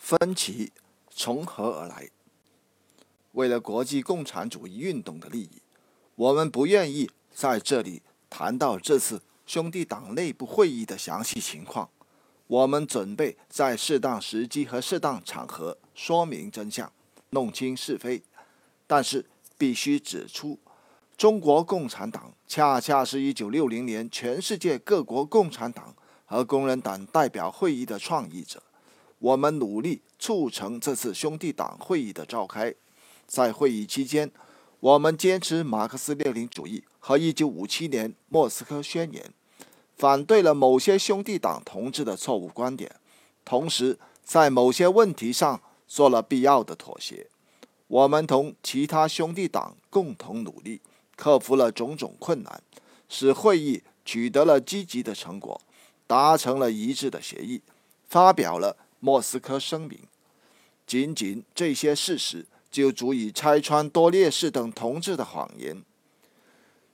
分歧从何而来？为了国际共产主义运动的利益，我们不愿意在这里谈到这次兄弟党内部会议的详细情况。我们准备在适当时机和适当场合说明真相，弄清是非。但是必须指出，中国共产党恰恰是一九六零年全世界各国共产党和工人党代表会议的创意者。我们努力促成这次兄弟党会议的召开。在会议期间，我们坚持马克思列宁主义和1957年莫斯科宣言，反对了某些兄弟党同志的错误观点，同时在某些问题上做了必要的妥协。我们同其他兄弟党共同努力，克服了种种困难，使会议取得了积极的成果，达成了一致的协议，发表了。莫斯科声明，仅仅这些事实就足以拆穿多列士等同志的谎言。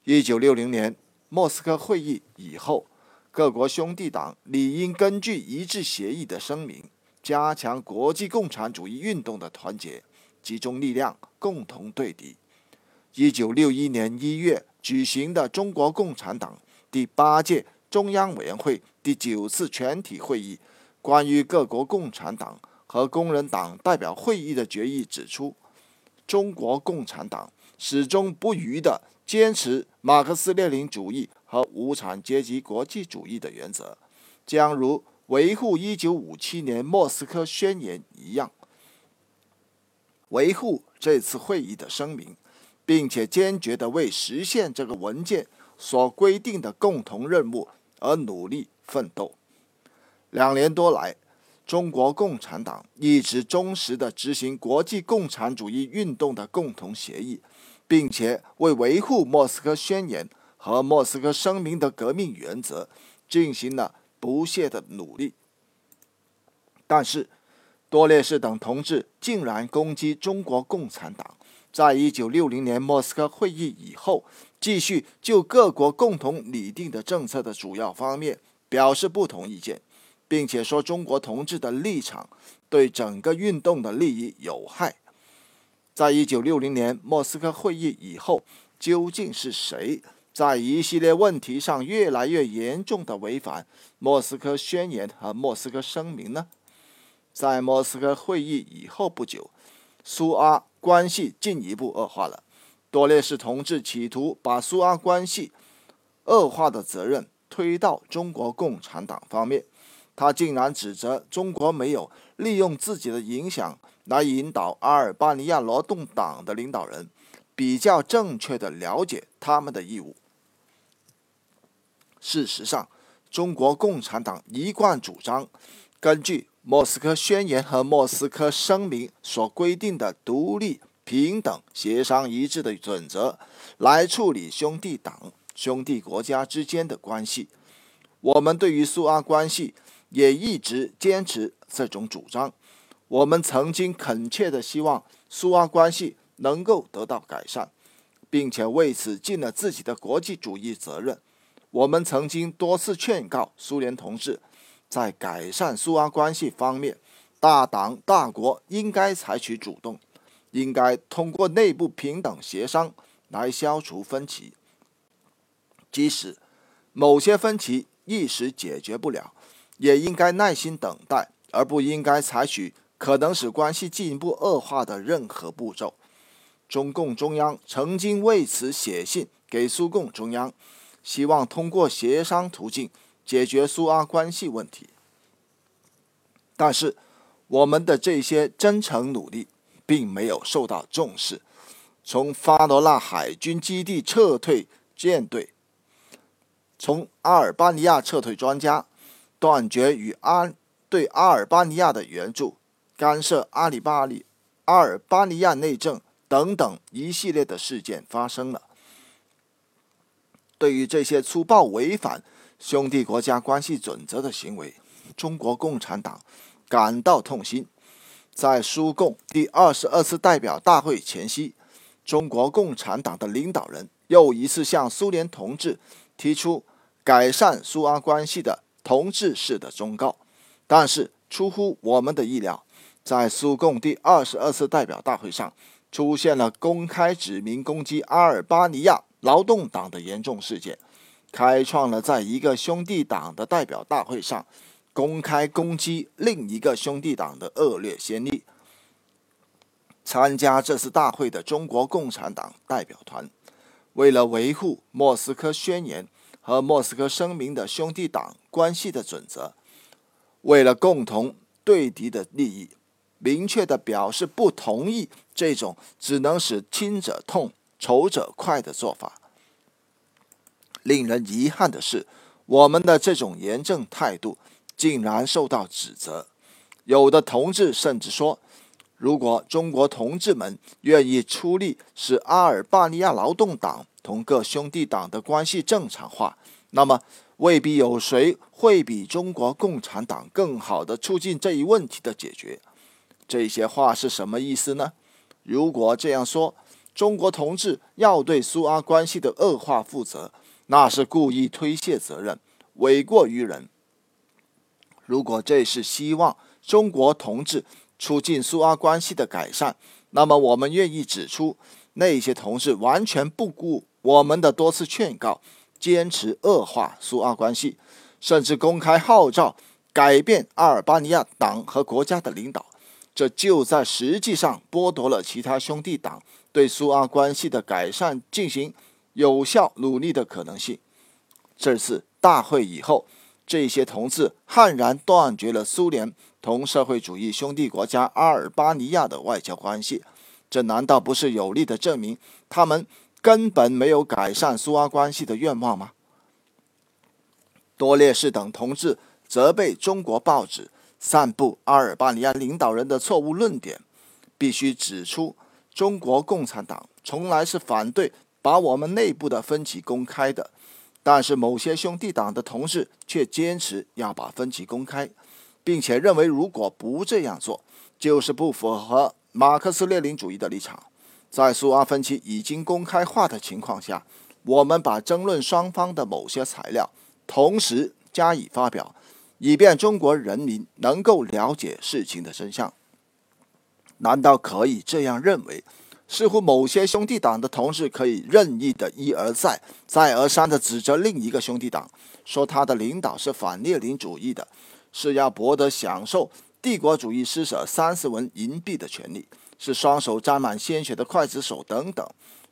一九六零年莫斯科会议以后，各国兄弟党理应根据一致协议的声明，加强国际共产主义运动的团结，集中力量，共同对敌。一九六一年一月举行的中国共产党第八届中央委员会第九次全体会议。关于各国共产党和工人党代表会议的决议指出，中国共产党始终不渝地坚持马克思列宁主义和无产阶级国际主义的原则，将如维护1957年莫斯科宣言一样，维护这次会议的声明，并且坚决地为实现这个文件所规定的共同任务而努力奋斗。两年多来，中国共产党一直忠实地执行国际共产主义运动的共同协议，并且为维护莫斯科宣言和莫斯科声明的革命原则进行了不懈的努力。但是，多列士等同志竟然攻击中国共产党，在一九六零年莫斯科会议以后，继续就各国共同拟定的政策的主要方面表示不同意见。并且说中国同志的立场对整个运动的利益有害。在一九六零年莫斯科会议以后，究竟是谁在一系列问题上越来越严重的违反莫斯科宣言和莫斯科声明呢？在莫斯科会议以后不久，苏阿关系进一步恶化了。多列士同志企图把苏阿关系恶化的责任推到中国共产党方面。他竟然指责中国没有利用自己的影响来引导阿尔巴尼亚劳动党的领导人比较正确的了解他们的义务。事实上，中国共产党一贯主张根据莫斯科宣言和莫斯科声明所规定的独立、平等、协商一致的准则来处理兄弟党、兄弟国家之间的关系。我们对于苏阿关系。也一直坚持这种主张。我们曾经恳切地希望苏阿关系能够得到改善，并且为此尽了自己的国际主义责任。我们曾经多次劝告苏联同志，在改善苏阿关系方面，大党大国应该采取主动，应该通过内部平等协商来消除分歧。即使某些分歧一时解决不了。也应该耐心等待，而不应该采取可能使关系进一步恶化的任何步骤。中共中央曾经为此写信给苏共中央，希望通过协商途径解决苏阿关系问题。但是，我们的这些真诚努力并没有受到重视。从法罗纳海军基地撤退舰队，从阿尔巴尼亚撤退专家。断绝与阿对阿尔巴尼亚的援助，干涉阿里巴里阿尔巴尼亚内政等等一系列的事件发生了。对于这些粗暴违反兄弟国家关系准则的行为，中国共产党感到痛心。在苏共第二十二次代表大会前夕，中国共产党的领导人又一次向苏联同志提出改善苏阿关系的。同志式的忠告，但是出乎我们的意料，在苏共第二十二次代表大会上，出现了公开指名攻击阿尔巴尼亚劳动党的严重事件，开创了在一个兄弟党的代表大会上公开攻击另一个兄弟党的恶劣先例。参加这次大会的中国共产党代表团，为了维护莫斯科宣言和莫斯科声明的兄弟党关系的准则，为了共同对敌的利益，明确的表示不同意这种只能使亲者痛、仇者快的做法。令人遗憾的是，我们的这种严正态度竟然受到指责，有的同志甚至说。如果中国同志们愿意出力使阿尔巴尼亚劳动党同各兄弟党的关系正常化，那么未必有谁会比中国共产党更好的促进这一问题的解决。这些话是什么意思呢？如果这样说，中国同志要对苏阿关系的恶化负责，那是故意推卸责任，诿过于人。如果这是希望中国同志，促进苏阿关系的改善，那么我们愿意指出，那些同志完全不顾我们的多次劝告，坚持恶化苏阿关系，甚至公开号召改变阿尔巴尼亚党和国家的领导，这就在实际上剥夺了其他兄弟党对苏阿关系的改善进行有效努力的可能性。这次大会以后。这些同志悍然断绝了苏联同社会主义兄弟国家阿尔巴尼亚的外交关系，这难道不是有力的证明他们根本没有改善苏阿关系的愿望吗？多列士等同志责备中国报纸散布阿尔巴尼亚领导人的错误论点，必须指出，中国共产党从来是反对把我们内部的分歧公开的。但是某些兄弟党的同志却坚持要把分歧公开，并且认为如果不这样做，就是不符合马克思列宁主义的立场。在苏阿分歧已经公开化的情况下，我们把争论双方的某些材料同时加以发表，以便中国人民能够了解事情的真相。难道可以这样认为？似乎某些兄弟党的同志可以任意的一而再、再而三的指责另一个兄弟党，说他的领导是反列宁主义的，是要博得享受帝国主义施舍三十文银币的权利，是双手沾满鲜血的刽子手等等，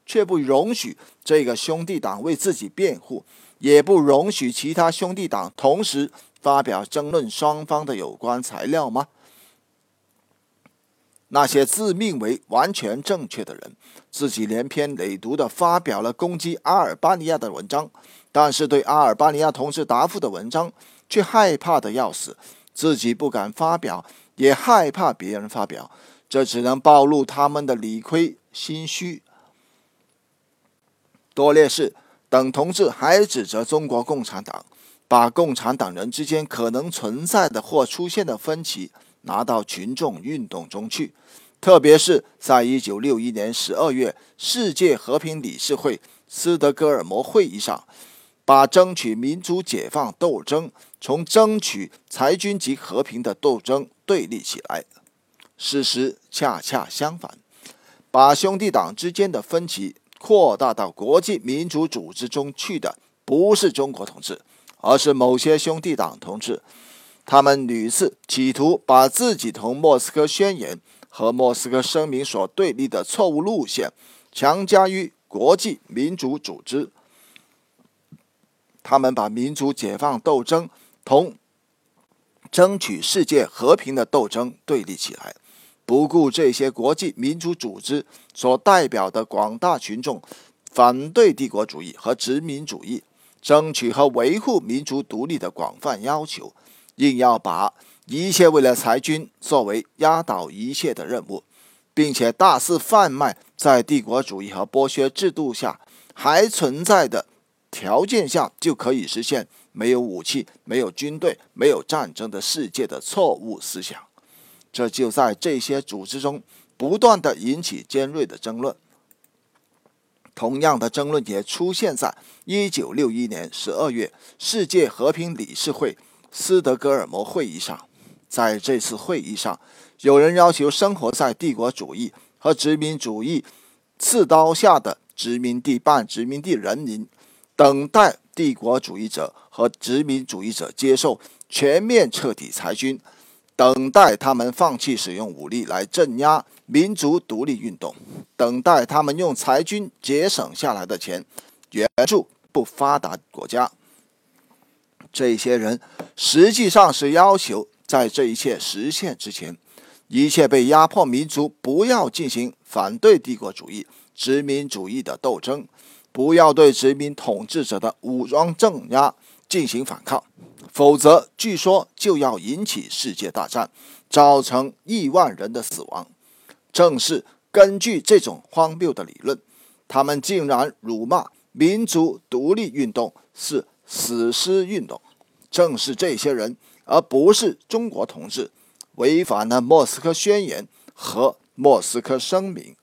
却不容许这个兄弟党为自己辩护，也不容许其他兄弟党同时发表争论双方的有关材料吗？那些自命为完全正确的人，自己连篇累牍地发表了攻击阿尔巴尼亚的文章，但是对阿尔巴尼亚同志答复的文章却害怕的要死，自己不敢发表，也害怕别人发表，这只能暴露他们的理亏心虚。多列士等同志还指责中国共产党把共产党人之间可能存在的或出现的分歧。拿到群众运动中去，特别是在一九六一年十二月世界和平理事会斯德哥尔摩会议上，把争取民主解放斗争从争取裁军及和平的斗争对立起来。事实恰恰相反，把兄弟党之间的分歧扩大到国际民主组织中去的，不是中国同志，而是某些兄弟党同志。他们屡次企图把自己同莫斯科宣言和莫斯科声明所对立的错误路线强加于国际民主组织。他们把民主解放斗争同争取世界和平的斗争对立起来，不顾这些国际民主组织所代表的广大群众反对帝国主义和殖民主义、争取和维护民族独立的广泛要求。硬要把一切为了裁军作为压倒一切的任务，并且大肆贩卖在帝国主义和剥削制度下还存在的条件下就可以实现没有武器、没有军队、没有战争的世界的错误思想，这就在这些组织中不断的引起尖锐的争论。同样的争论也出现在一九六一年十二月世界和平理事会。斯德哥尔摩会议上，在这次会议上，有人要求生活在帝国主义和殖民主义刺刀下的殖民地半殖民地人民，等待帝国主义者和殖民主义者接受全面彻底裁军，等待他们放弃使用武力来镇压民族独立运动，等待他们用裁军节省下来的钱援助不发达国家。这些人实际上是要求，在这一切实现之前，一切被压迫民族不要进行反对帝国主义、殖民主义的斗争，不要对殖民统治者的武装镇压进行反抗，否则，据说就要引起世界大战，造成亿万人的死亡。正是根据这种荒谬的理论，他们竟然辱骂民族独立运动是。死尸运动，正是这些人，而不是中国同志，违反了莫斯科宣言和莫斯科声明。